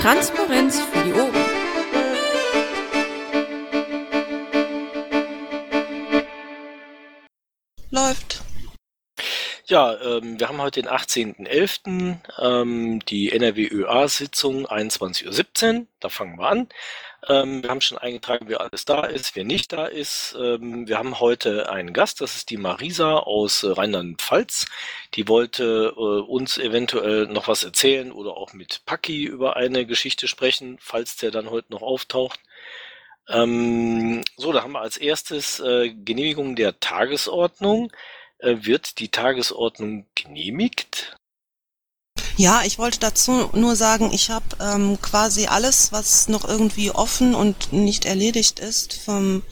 Transparenz für die Ohren. Läuft. Ja, ähm, wir haben heute den 18.11., ähm, die NRW-ÖA-Sitzung 21.17 Uhr. Da fangen wir an. Ähm, wir haben schon eingetragen, wer alles da ist, wer nicht da ist. Ähm, wir haben heute einen Gast, das ist die Marisa aus äh, Rheinland-Pfalz. Die wollte äh, uns eventuell noch was erzählen oder auch mit Paki über eine Geschichte sprechen, falls der dann heute noch auftaucht. Ähm, so, da haben wir als erstes äh, Genehmigung der Tagesordnung. Äh, wird die Tagesordnung genehmigt? Ja, ich wollte dazu nur sagen, ich habe ähm, quasi alles, was noch irgendwie offen und nicht erledigt ist, vom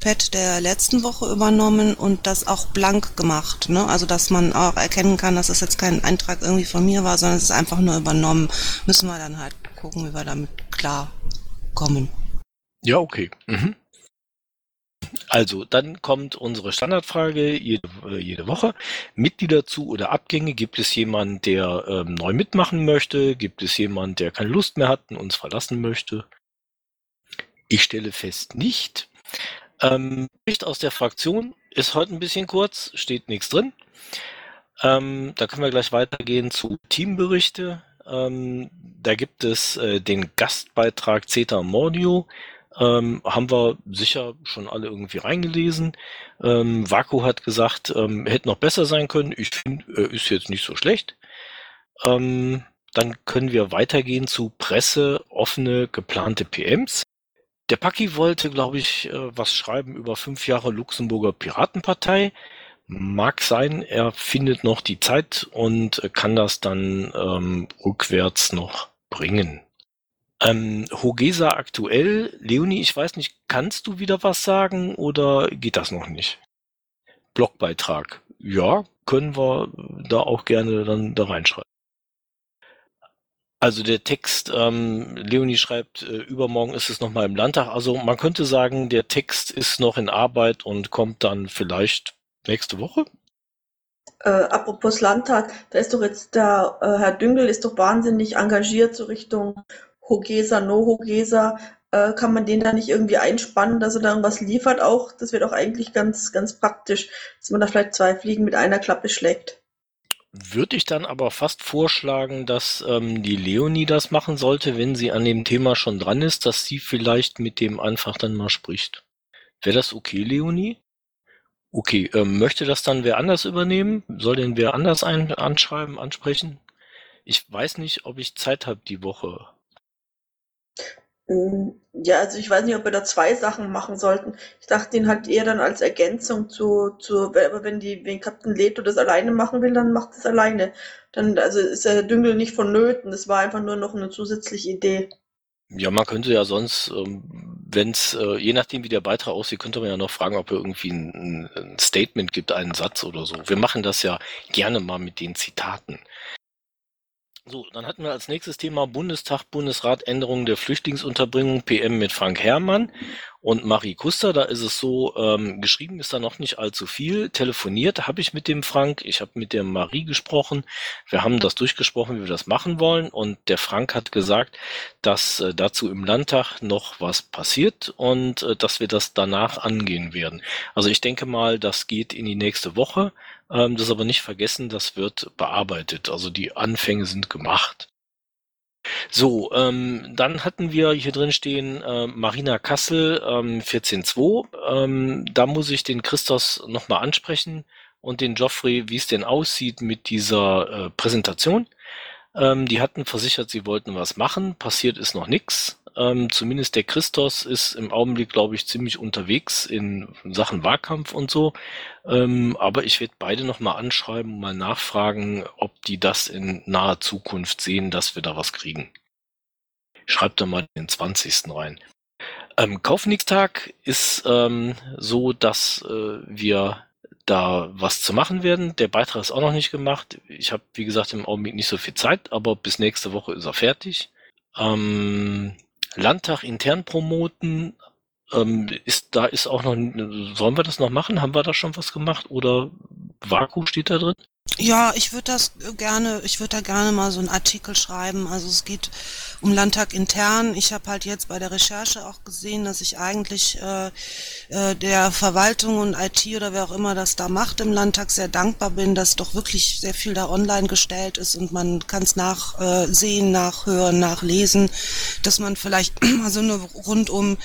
Pad der letzten Woche übernommen und das auch blank gemacht. Ne? Also dass man auch erkennen kann, dass es jetzt kein Eintrag irgendwie von mir war, sondern es ist einfach nur übernommen. Müssen wir dann halt gucken, wie wir damit klarkommen. Ja, okay. Mhm. Also, dann kommt unsere Standardfrage jede, äh, jede Woche. Mitglieder zu oder Abgänge? Gibt es jemanden, der ähm, neu mitmachen möchte? Gibt es jemanden, der keine Lust mehr hat und uns verlassen möchte? Ich stelle fest, nicht. Ähm, Bericht aus der Fraktion ist heute ein bisschen kurz, steht nichts drin. Ähm, da können wir gleich weitergehen zu Teamberichte. Ähm, da gibt es äh, den Gastbeitrag Zeta Mordio. Ähm, haben wir sicher schon alle irgendwie reingelesen. Ähm, Vaku hat gesagt, ähm, hätte noch besser sein können. Ich finde, äh, ist jetzt nicht so schlecht. Ähm, dann können wir weitergehen zu Presse, offene, geplante PMs. Der Paki wollte, glaube ich, äh, was schreiben über fünf Jahre Luxemburger Piratenpartei. Mag sein, er findet noch die Zeit und kann das dann ähm, rückwärts noch bringen. Ähm, Hogesa aktuell, Leonie, ich weiß nicht, kannst du wieder was sagen oder geht das noch nicht? Blogbeitrag. Ja, können wir da auch gerne dann da reinschreiben. Also der Text, ähm, Leonie schreibt, äh, übermorgen ist es nochmal im Landtag. Also man könnte sagen, der Text ist noch in Arbeit und kommt dann vielleicht nächste Woche. Äh, apropos Landtag, da ist doch jetzt der äh, Herr Düngel ist doch wahnsinnig engagiert so Richtung Hogesa, No-Hogesa, äh, kann man den da nicht irgendwie einspannen, dass er da irgendwas liefert auch? Das wäre doch eigentlich ganz, ganz praktisch, dass man da vielleicht zwei Fliegen mit einer Klappe schlägt. Würde ich dann aber fast vorschlagen, dass ähm, die Leonie das machen sollte, wenn sie an dem Thema schon dran ist, dass sie vielleicht mit dem einfach dann mal spricht. Wäre das okay, Leonie? Okay, ähm, möchte das dann wer anders übernehmen? Soll den wer anders ein anschreiben, ansprechen? Ich weiß nicht, ob ich Zeit habe die Woche. Ähm, ja, also ich weiß nicht, ob wir da zwei Sachen machen sollten. Ich dachte ihn halt eher dann als Ergänzung zu, zu aber wenn die, wenn Captain Leto das alleine machen will, dann macht es alleine. Dann, also ist der Düngel nicht vonnöten. Das war einfach nur noch eine zusätzliche Idee. Ja, man könnte ja sonst, ähm, wenn es, äh, je nachdem wie der Beitrag aussieht, könnte man ja noch fragen, ob er irgendwie ein Statement gibt, einen Satz oder so. Wir machen das ja gerne mal mit den Zitaten. So, dann hatten wir als nächstes Thema Bundestag, Bundesrat, Änderung der Flüchtlingsunterbringung, PM mit Frank Herrmann und Marie Kuster. Da ist es so, ähm, geschrieben ist da noch nicht allzu viel. Telefoniert habe ich mit dem Frank, ich habe mit der Marie gesprochen. Wir haben das durchgesprochen, wie wir das machen wollen. Und der Frank hat gesagt, dass äh, dazu im Landtag noch was passiert und äh, dass wir das danach angehen werden. Also ich denke mal, das geht in die nächste Woche. Ähm, das aber nicht vergessen, das wird bearbeitet. Also die Anfänge sind gemacht. So, ähm, dann hatten wir hier drin stehen äh, Marina Kassel ähm, 14.2. Ähm, da muss ich den Christos nochmal ansprechen und den Geoffrey, wie es denn aussieht mit dieser äh, Präsentation. Ähm, die hatten versichert, sie wollten was machen. Passiert ist noch nichts. Ähm, zumindest der Christos ist im Augenblick, glaube ich, ziemlich unterwegs in Sachen Wahlkampf und so. Ähm, aber ich werde beide nochmal anschreiben und mal nachfragen, ob die das in naher Zukunft sehen, dass wir da was kriegen. Schreibt da mal den 20. rein. Ähm, Kaufnix-Tag ist ähm, so, dass äh, wir da was zu machen werden. Der Beitrag ist auch noch nicht gemacht. Ich habe, wie gesagt, im Augenblick nicht so viel Zeit, aber bis nächste Woche ist er fertig. Ähm, Landtag intern promoten, ähm, ist, da ist auch noch, sollen wir das noch machen? Haben wir da schon was gemacht? Oder Vaku steht da drin? Ja, ich würde das gerne, ich würde da gerne mal so einen Artikel schreiben. Also es geht um Landtag intern. Ich habe halt jetzt bei der Recherche auch gesehen, dass ich eigentlich äh, äh, der Verwaltung und IT oder wer auch immer das da macht im Landtag sehr dankbar bin, dass doch wirklich sehr viel da online gestellt ist und man kann es nachsehen, äh, nachhören, nachlesen, dass man vielleicht mal so eine rundum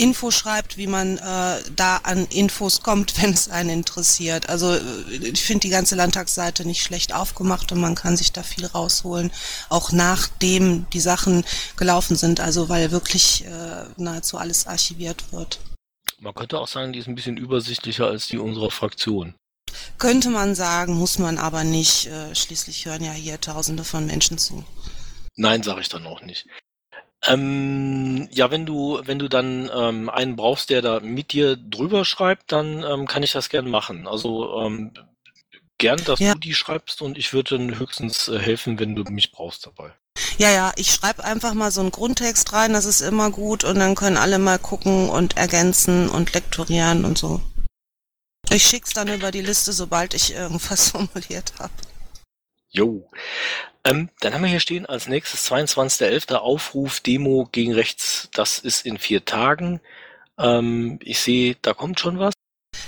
Info schreibt, wie man äh, da an Infos kommt, wenn es einen interessiert. Also äh, ich finde die ganze Landtagsseite nicht schlecht aufgemacht und man kann sich da viel rausholen, auch nachdem die Sachen gelaufen sind, also weil wirklich äh, nahezu alles archiviert wird. Man könnte auch sagen, die ist ein bisschen übersichtlicher als die unserer Fraktion. Könnte man sagen, muss man aber nicht. Äh, schließlich hören ja hier Tausende von Menschen zu. Nein, sage ich dann auch nicht. Ähm, ja, wenn du, wenn du dann ähm, einen brauchst, der da mit dir drüber schreibt, dann ähm, kann ich das gern machen. Also ähm, gern, dass Ja. du die schreibst und ich würde dann höchstens äh, helfen, wenn du mich brauchst dabei. Ja, ja, ich schreibe einfach mal so einen Grundtext rein, das ist immer gut und dann können alle mal gucken und ergänzen und lektorieren und so. Ich schick's dann über die Liste, sobald ich irgendwas formuliert habe. Jo. Ähm, dann haben wir hier stehen als nächstes 22.11. Aufruf Demo gegen rechts. Das ist in vier Tagen. Ähm, ich sehe, da kommt schon was.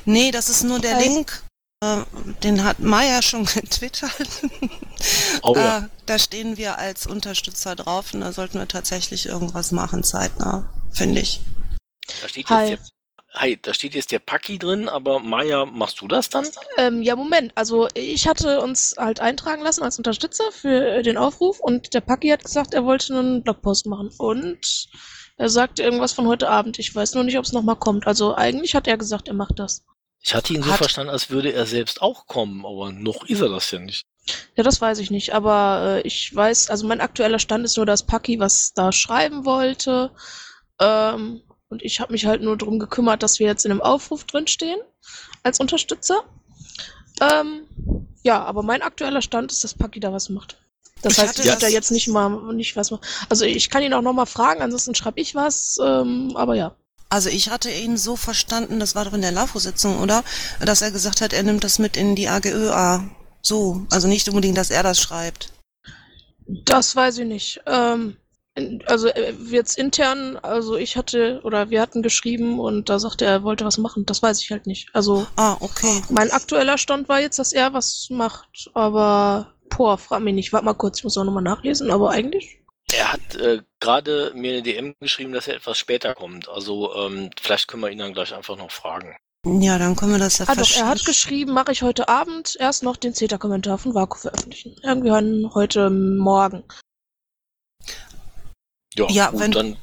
Nee, das ist nur der Hi. Link. Äh, Den hat Maya schon getwittert. Oh ja. Äh, Da stehen wir als Unterstützer drauf und da sollten wir tatsächlich irgendwas machen, zeitnah, finde ich. Da steht Hi. jetzt hi, da steht jetzt der Paki drin, aber Maja, machst du das dann? Ähm, ja, Moment. Also ich hatte uns halt eintragen lassen als Unterstützer für den Aufruf und der Paki hat gesagt, er wollte einen Blogpost machen. Und er sagte irgendwas von heute Abend. Ich weiß nur nicht, ob es nochmal kommt. Also eigentlich hat er gesagt, er macht das. Ich hatte ihn so Hat- verstanden, als würde er selbst auch kommen, aber noch ist er das ja nicht. Ja, das weiß ich nicht. Aber äh, ich weiß, also mein aktueller Stand ist nur, dass Paki was da schreiben wollte. Ähm, und ich habe mich halt nur darum gekümmert, dass wir jetzt in einem Aufruf drinstehen als Unterstützer. Ähm, ja, aber mein aktueller Stand ist, dass Paki da was macht. Das Ich heißt, ich werde da jetzt nicht mal nicht was machen. Also ich kann ihn auch noch mal fragen, ansonsten schreibe ich was. Ähm, aber ja. Also ich hatte ihn so verstanden, das war doch in der LAFO-Sitzung, oder? Dass er gesagt hat, er nimmt das mit in die AGÖA. So, also nicht unbedingt, dass er das schreibt. Das weiß ich nicht. Ähm, also äh, jetzt intern, also ich hatte oder wir hatten geschrieben und da sagte er, er wollte was machen. Das weiß ich halt nicht. Also Ah, okay. mein aktueller Stand war jetzt, dass er was macht, aber boah, frag mich nicht. Warte mal kurz, ich muss auch nochmal nachlesen, aber eigentlich. Er hat äh, gerade mir eine DM geschrieben, dass er etwas später kommt. Also ähm, vielleicht können wir ihn dann gleich einfach noch fragen. Ja, dann können wir das ja Ah doch, er hat geschrieben, mache ich heute Abend erst noch den CETA-Kommentar von Vaku veröffentlichen. Irgendwann heute Morgen. Ja, Ja, gut, wenn- dann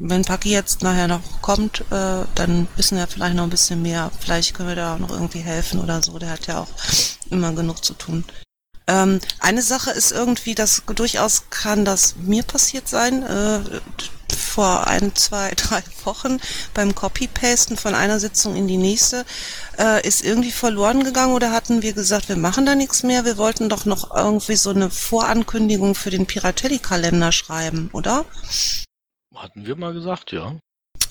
Wenn Paki jetzt nachher noch kommt, äh, dann wissen wir vielleicht noch ein bisschen mehr. Vielleicht können wir da auch noch irgendwie helfen oder so. Der hat ja auch immer genug zu tun. Ähm, eine Sache ist irgendwie, dass durchaus kann das mir passiert sein, äh, vor ein, zwei, drei Wochen beim Copy-Pasten von einer Sitzung in die nächste, äh, ist irgendwie verloren gegangen oder hatten wir gesagt, wir machen da nichts mehr, wir wollten doch noch irgendwie so eine Vorankündigung für den Piratelli-Kalender schreiben, oder? hatten wir mal gesagt, ja.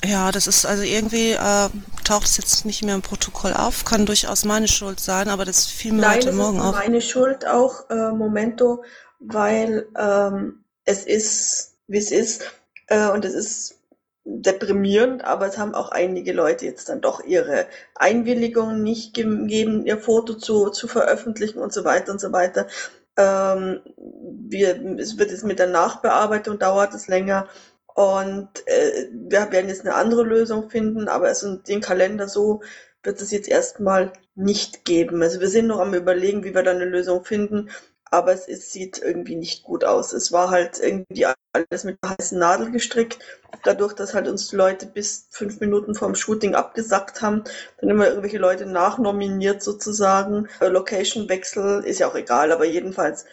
Ja, das ist also irgendwie, äh, taucht es jetzt nicht mehr im Protokoll auf, kann durchaus meine Schuld sein, aber das fiel mir Nein, heute Morgen auf. meine Schuld auch, äh, Momento, weil ähm, es ist, wie es ist, äh, und es ist deprimierend, aber es haben auch einige Leute jetzt dann doch ihre Einwilligung nicht gegeben, ihr Foto zu, zu veröffentlichen und so weiter und so weiter. Ähm, wir, es wird jetzt mit der Nachbearbeitung dauert es länger und äh, wir werden jetzt eine andere Lösung finden, aber es den Kalender so wird es jetzt erstmal nicht geben. Also wir sind noch am überlegen, wie wir da eine Lösung finden, aber es ist, sieht irgendwie nicht gut aus. Es war halt irgendwie alles mit einer heißen Nadel gestrickt. Dadurch, dass halt uns die Leute bis fünf Minuten vorm Shooting abgesackt haben, dann immer irgendwelche Leute nachnominiert sozusagen. Äh, Location-Wechsel ist ja auch egal, aber jedenfalls.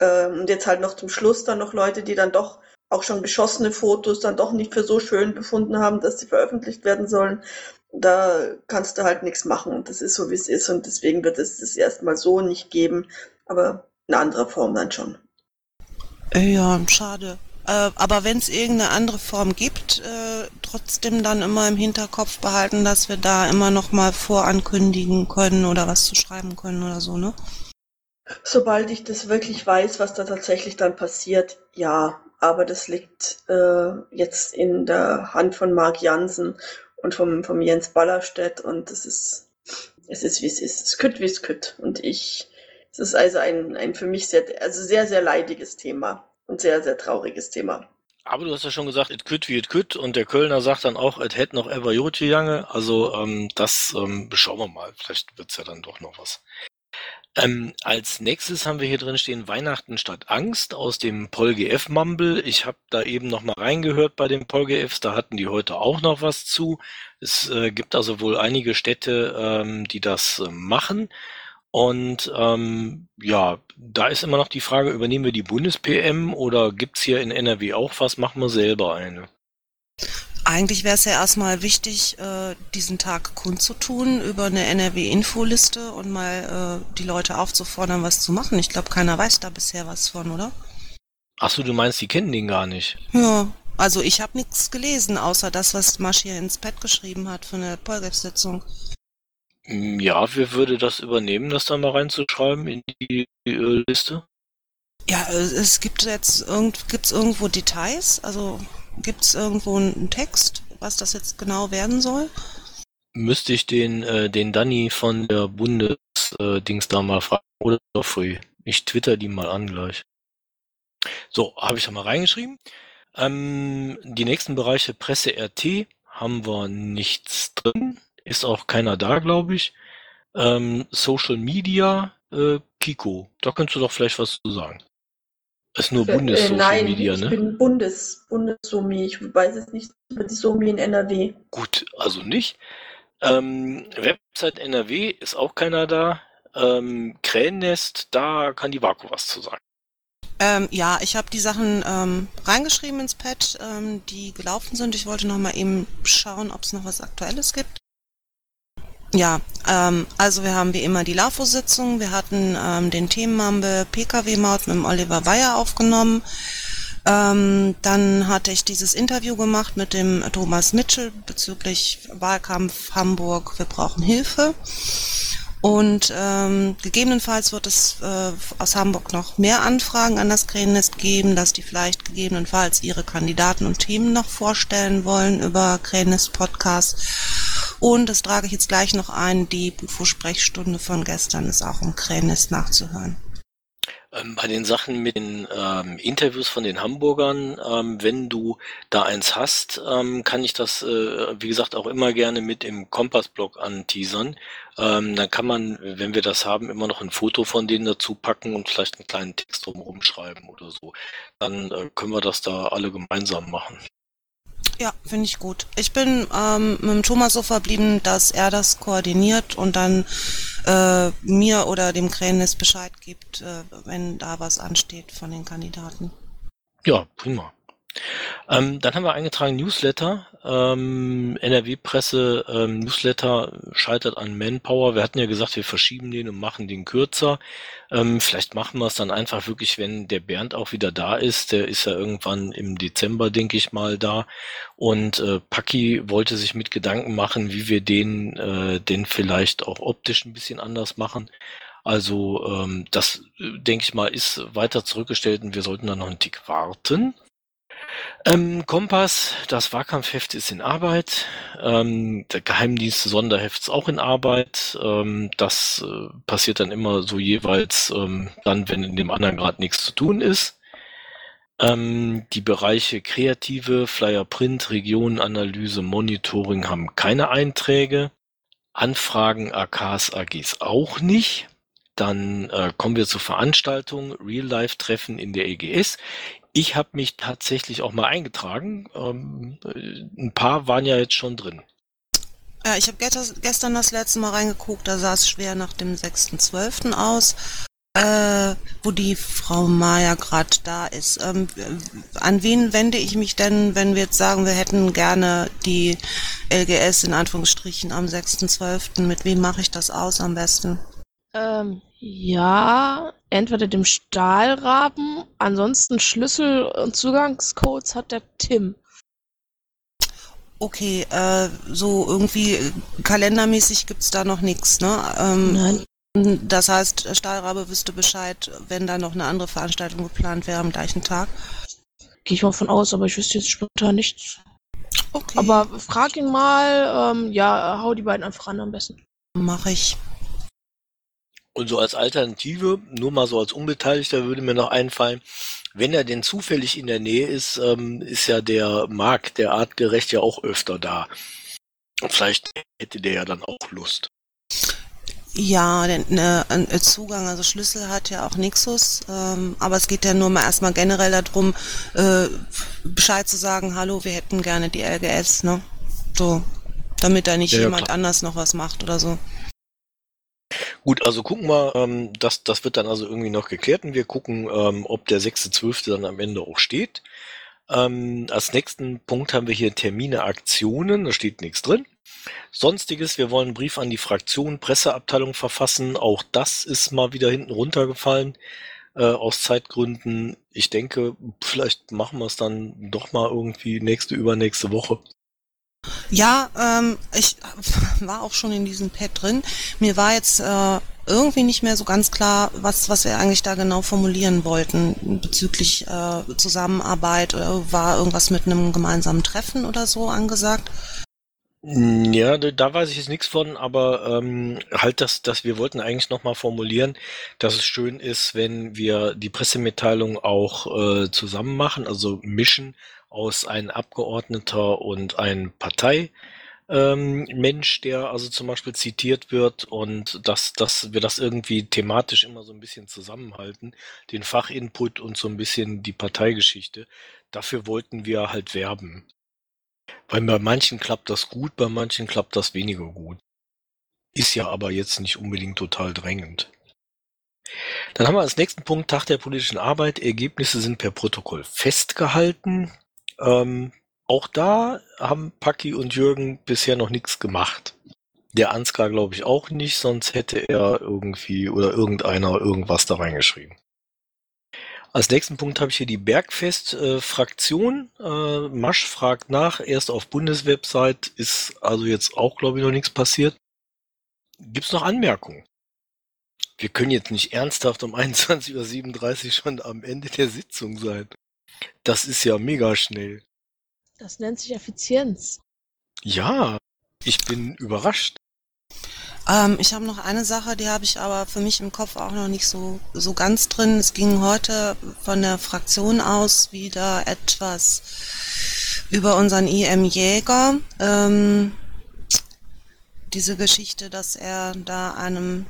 Ähm, und jetzt halt noch zum Schluss dann noch Leute, die dann doch auch schon geschossene Fotos dann doch nicht für so schön befunden haben, dass sie veröffentlicht werden sollen. Da kannst du halt nichts machen. Das ist so, wie es ist. Und deswegen wird es das erstmal so nicht geben. Aber in anderer Form dann schon. Ja, schade. Äh, aber wenn es irgendeine andere Form gibt, äh, trotzdem dann immer im Hinterkopf behalten, dass wir da immer noch mal vorankündigen können oder was zu schreiben können oder so, ne? Sobald ich das wirklich weiß, was da tatsächlich dann passiert, ja. Aber das liegt äh, jetzt in der Hand von Marc Jansen und vom, vom Jens Ballerstedt und es ist, es ist wie es ist. Es kütt wie es kütt. Und ich, es ist also ein, ein für mich sehr, also sehr, sehr leidiges Thema und sehr, sehr trauriges Thema. Aber du hast ja schon gesagt, it could wie it could und der Kölner sagt dann auch, it hätte noch ever Jotje Jange. Also ähm, das ähm, schauen wir mal. Vielleicht wird's ja dann doch noch was. Ähm, als nächstes haben wir hier drin stehen Weihnachten statt Angst aus dem PolGF Mumble. Ich habe da eben noch mal reingehört bei den PolGFs, da hatten die heute auch noch was zu. Es äh, gibt also wohl einige Städte, ähm, die das äh, machen. Und ähm, ja, da ist immer noch die Frage, übernehmen wir die Bundes-PM oder gibt's hier in NRW auch was, machen wir selber eine? Eigentlich wäre es ja erstmal wichtig, äh, diesen Tag kundzutun über eine NRW-Infoliste und mal äh, die Leute aufzufordern, was zu machen. Ich glaube, keiner weiß da bisher was von, oder? Ach so, du meinst, die kennen den gar nicht? Ja, also ich habe nichts gelesen, außer das, was Masch hier ins Pad geschrieben hat für eine Polgef-Sitzung. Hm, Ja, wer würde das übernehmen, das da mal reinzuschreiben in die äh, Liste? Ja, es gibt jetzt irgend, gibt's irgendwo Details? Also gibt's irgendwo einen Text, was das jetzt genau werden soll? Müsste ich den, äh, den Danny von der Bundes-Dings äh, da mal fragen oder früh. Ich twitter die mal an gleich. So, habe ich da mal reingeschrieben. Ähm, die nächsten Bereiche Presse RT haben wir nichts drin. Ist auch keiner da, glaube ich. Ähm, Social Media, äh, Kiko. Da könntest du doch vielleicht was zu sagen. Ist nur Äh, Bundes-Social nein, Media, ich ne? bin Bundes, Bundes-Somi. Ich weiß es nicht über die Somi in NRW. Gut, also nicht. Ähm, Website NRW ist auch keiner da. Ähm, Krähennest, da kann die Vaku was zu sagen. Ähm, ja, ich habe die Sachen ähm, reingeschrieben ins Pad, ähm, die gelaufen sind. Ich wollte noch mal eben schauen, ob es noch was Aktuelles gibt. Ja, ähm, also wir haben wie immer die LAFO-Sitzung. Wir hatten ähm, den Themenmumble PKW-Maut mit dem Oliver Bayer aufgenommen. Ähm, dann hatte ich dieses Interview gemacht mit dem Thomas Mitchell bezüglich Wahlkampf Hamburg. Wir brauchen Hilfe. Und ähm, gegebenenfalls wird es äh, aus Hamburg noch mehr Anfragen an das Krähennest geben, dass die vielleicht gegebenenfalls ihre Kandidaten und Themen noch vorstellen wollen über Krähennest Podcast. Und das trage ich jetzt gleich noch ein, die Bufo-Sprechstunde von gestern ist auch im Krähennest nachzuhören. Ähm, bei den Sachen mit den ähm, Interviews von den Hamburgern, ähm, wenn du da eins hast, ähm, kann ich das, äh, wie gesagt, auch immer gerne mit im Kompass-Blog anteasern. Ähm, dann kann man, wenn wir das haben, immer noch ein Foto von denen dazu packen und vielleicht einen kleinen Text drumherum schreiben oder so. Dann äh, können wir das da alle gemeinsam machen. Ja, finde ich gut. Ich bin ähm, mit dem Thomas so verblieben, dass er das koordiniert und dann äh, mir oder dem Krähennest Bescheid gibt, äh, wenn da was ansteht von den Kandidaten. Ja, prima. Ähm, dann haben wir eingetragen Newsletter. Ähm, NRW-Presse ähm, Newsletter scheitert an Manpower. Wir hatten ja gesagt, wir verschieben den und machen den kürzer. Ähm, vielleicht machen wir es dann einfach wirklich, wenn der Bernd auch wieder da ist. Der ist ja irgendwann im Dezember, denke ich mal, da. Und äh, Paki wollte sich mit Gedanken machen, wie wir den äh, denn vielleicht auch optisch ein bisschen anders machen. Also ähm, das, äh, denke ich mal, ist weiter zurückgestellt und wir sollten da noch einen Tick warten. Ähm, Kompass, das Wahlkampfheft ist in Arbeit. Ähm, der Geheimdienst Sonderheft ist auch in Arbeit. Ähm, das äh, passiert dann immer so jeweils ähm, dann, wenn in dem anderen gerade nichts zu tun ist. Ähm, die Bereiche Kreative, Flyer Print, Regionenanalyse, Monitoring haben keine Einträge. Anfragen AKs, AGs auch nicht. Dann äh, kommen wir zur Veranstaltung, Real-Life-Treffen in der EGS. Ich habe mich tatsächlich auch mal eingetragen. Ähm, äh, ein paar waren ja jetzt schon drin. Ja, ich habe gestern das letzte Mal reingeguckt, da sah es schwer nach dem 6.12. aus, äh, wo die Frau Maja gerade da ist. Ähm, an wen wende ich mich denn, wenn wir jetzt sagen, wir hätten gerne die LGS in Anführungsstrichen am 6.12.? Mit wem mache ich das aus am besten? Ähm, ja, entweder dem Stahlraben, ansonsten Schlüssel und Zugangscodes hat der Tim. Okay, äh, so irgendwie kalendermäßig gibt's da noch nichts, ne? Ähm, Nein. Das heißt, Stahlrabe wüsste Bescheid, wenn da noch eine andere Veranstaltung geplant wäre am gleichen Tag. Gehe ich mal von aus, aber ich wüsste jetzt spontan nichts. Okay. Aber frag ihn mal, ähm, ja, hau die beiden einfach an am besten. mache ich. Und so als Alternative, nur mal so als Unbeteiligter würde mir noch einfallen, wenn er denn zufällig in der Nähe ist, ähm, ist ja der Marc, der artgerecht ja auch öfter da. Und vielleicht hätte der ja dann auch Lust. Ja, denn ne, ein Zugang, also Schlüssel hat ja auch Nixus, ähm, aber es geht ja nur mal erstmal generell darum, äh, Bescheid zu sagen, hallo, wir hätten gerne die LGS, ne? So, damit da nicht ja, jemand klar. anders noch was macht oder so. Gut, also gucken wir, ähm, das, das wird dann also irgendwie noch geklärt und wir gucken, ähm, ob der 6.12. dann am Ende auch steht. Ähm, als nächsten Punkt haben wir hier Termine, Aktionen, da steht nichts drin. Sonstiges, wir wollen einen Brief an die Fraktion, Presseabteilung verfassen. Auch das ist mal wieder hinten runtergefallen äh, aus Zeitgründen. Ich denke, vielleicht machen wir es dann doch mal irgendwie nächste, übernächste Woche. Ja, ähm, ich war auch schon in diesem Pad drin. Mir war jetzt äh, irgendwie nicht mehr so ganz klar, was, was wir eigentlich da genau formulieren wollten bezüglich äh, Zusammenarbeit oder war irgendwas mit einem gemeinsamen Treffen oder so angesagt. Ja, da, da weiß ich jetzt nichts von, aber ähm, halt, dass, dass wir wollten eigentlich nochmal formulieren, dass es schön ist, wenn wir die Pressemitteilung auch äh, zusammen machen, also mischen aus einem Abgeordneter und einem Partei. Ähm, Mensch, der also zum Beispiel zitiert wird und dass, dass wir das irgendwie thematisch immer so ein bisschen zusammenhalten, den Fachinput und so ein bisschen die Parteigeschichte. Dafür wollten wir halt werben. Weil bei manchen klappt das gut, bei manchen klappt das weniger gut. Ist ja aber jetzt nicht unbedingt total drängend. Dann haben wir als nächsten Punkt Tag der politischen Arbeit. Ergebnisse sind per Protokoll festgehalten. Ähm, auch da haben Paki und Jürgen bisher noch nichts gemacht. Der Ansgar glaube ich auch nicht, sonst hätte er irgendwie oder irgendeiner irgendwas da reingeschrieben. Als nächsten Punkt habe ich hier die Bergfest-Fraktion. Äh, Masch fragt nach, erst auf Bundeswebsite, ist also jetzt auch, glaube ich, noch nichts passiert. Gibt's noch Anmerkungen? Wir können jetzt nicht ernsthaft um 21.37 Uhr schon am Ende der Sitzung sein. Das ist ja mega schnell. Das nennt sich Effizienz. Ja, ich bin überrascht. Ähm, ich habe noch eine Sache, die habe ich aber für mich im Kopf auch noch nicht so, so ganz drin. Es ging heute von der Fraktion aus wieder etwas über unseren IM Jäger. Ähm, diese Geschichte, dass er da einem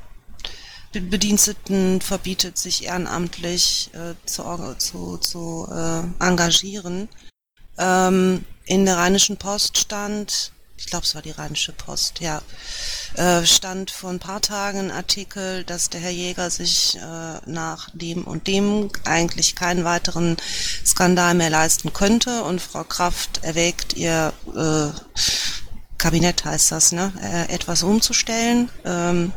Be- Bediensteten verbietet, sich ehrenamtlich äh, zu, zu, zu äh, engagieren. Ähm, in der Rheinischen Post stand, ich glaube, es war die Rheinische Post, ja, äh, stand vor ein paar Tagen ein Artikel, dass der Herr Jäger sich äh, nach dem und dem eigentlich keinen weiteren Skandal mehr leisten könnte und Frau Kraft erwägt, ihr äh, Kabinett heißt das, ne, äh, etwas umzustellen. Ähm,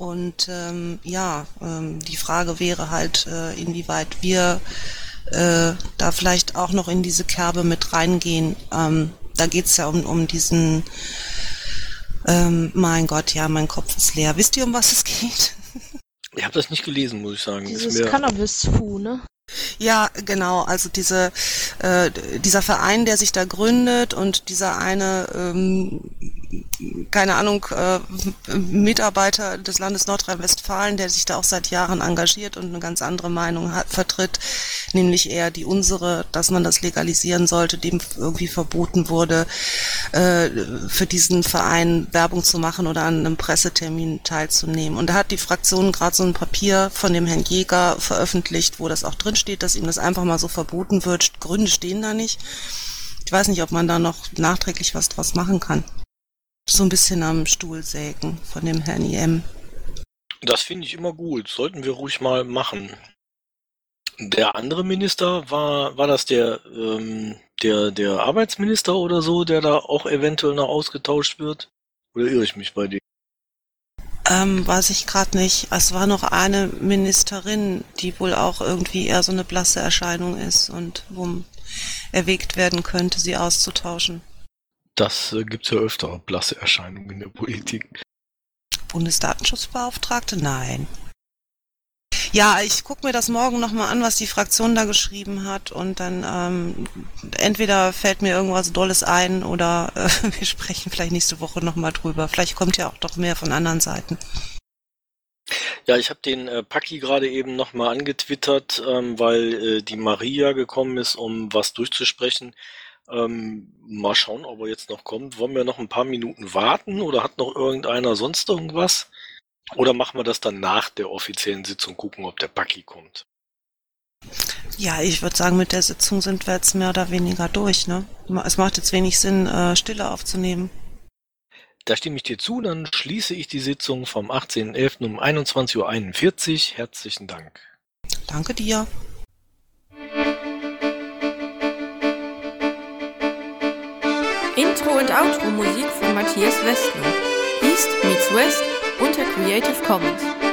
und ähm, ja, ähm, die Frage wäre halt, äh, inwieweit wir äh, da vielleicht auch noch in diese Kerbe mit reingehen. Ähm, da geht's ja um, um diesen, ähm, mein Gott, ja, mein Kopf ist leer. Wisst ihr, um was es geht? Ich habe das nicht gelesen, muss ich sagen. Ist Dieses Cannabis-Fu, ne? Ja, genau. Also diese, äh, dieser Verein, der sich da gründet und dieser eine, ähm, keine Ahnung, äh, Mitarbeiter des Landes Nordrhein-Westfalen, der sich da auch seit Jahren engagiert und eine ganz andere Meinung hat, vertritt, nämlich eher die unsere, dass man das legalisieren sollte, dem irgendwie verboten wurde, äh, für diesen Verein Werbung zu machen oder an einem Pressetermin teilzunehmen. Und da hat die Fraktion gerade so ein Papier von dem Herrn Jäger veröffentlicht, wo das auch drin steht, dass ihm das einfach mal so verboten wird. Gründe stehen da nicht. Ich weiß nicht, ob man da noch nachträglich was draus machen kann. So ein bisschen am Stuhl sägen von dem Herrn IM. Das finde ich immer gut. Sollten wir ruhig mal machen. Der andere Minister war, war das der, ähm, der, der Arbeitsminister oder so, der da auch eventuell noch ausgetauscht wird? Oder irre ich mich bei dem? Ähm, weiß ich gerade nicht. Es war noch eine Ministerin, die wohl auch irgendwie eher so eine blasse Erscheinung ist und wo erwägt werden könnte, sie auszutauschen. Das äh, gibt's ja öfter, blasse Erscheinungen in der Politik. Bundesdatenschutzbeauftragte? Nein. Ja, ich gucke mir das morgen nochmal an, was die Fraktion da geschrieben hat und dann ähm, entweder fällt mir irgendwas Dolles ein oder äh, wir sprechen vielleicht nächste Woche nochmal drüber. Vielleicht kommt ja auch doch mehr von anderen Seiten. Ja, ich habe den äh, Paki gerade eben nochmal angetwittert, ähm, weil äh, die Maria gekommen ist, um was durchzusprechen. Ähm, mal schauen, ob er jetzt noch kommt. Wollen wir noch ein paar Minuten warten oder hat noch irgendeiner sonst irgendwas? Oder machen wir das dann nach der offiziellen Sitzung, gucken, ob der Paki kommt? Ja, ich würde sagen, mit der Sitzung sind wir jetzt mehr oder weniger durch. Ne? Es macht jetzt wenig Sinn, äh, Stille aufzunehmen. Da stimme ich dir zu, dann schließe ich die Sitzung vom 18.11. um 21.41 Uhr. Herzlichen Dank. Danke dir. Intro und Outro Musik von Matthias Westner. East meets West unter Creative Commons.